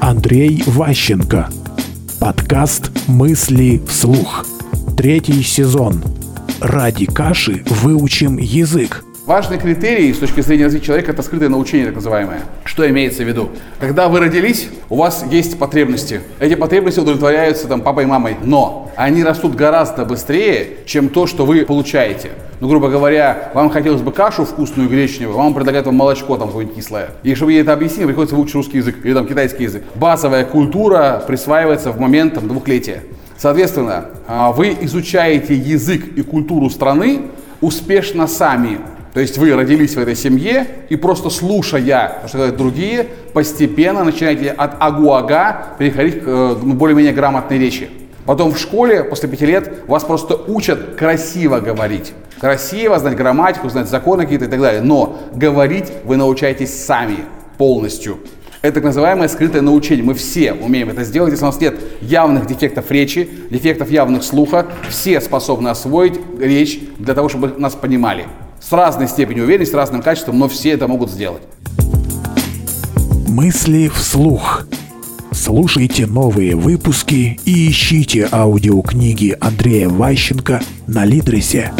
Андрей Ващенко. Подкаст «Мысли вслух». Третий сезон. Ради каши выучим язык. Важный критерий с точки зрения развития человека – это скрытое научение, так называемое. Что имеется в виду? Когда вы родились, у вас есть потребности. Эти потребности удовлетворяются там, папой и мамой, но они растут гораздо быстрее, чем то, что вы получаете. Ну, грубо говоря, вам хотелось бы кашу вкусную гречневую, вам предлагают вам молочко там какое-нибудь кислое. И чтобы ей это объяснить, приходится выучить русский язык или там китайский язык. Базовая культура присваивается в момент там, двухлетия. Соответственно, а, вы изучаете язык и культуру страны успешно сами. То есть вы родились в этой семье и просто слушая, что говорят другие, постепенно начинаете от агу-ага переходить к э, ну, более-менее грамотной речи. Потом в школе после пяти лет вас просто учат красиво говорить. Красиво, знать грамматику, знать законы какие-то и так далее. Но говорить вы научаетесь сами полностью. Это так называемое скрытое научение. Мы все умеем это сделать. Если у нас нет явных дефектов речи, дефектов явных слуха, все способны освоить речь для того, чтобы нас понимали с разной степенью уверенности, с разным качеством, но все это могут сделать. Мысли вслух. Слушайте новые выпуски и ищите аудиокниги Андрея Ващенко на Лидресе.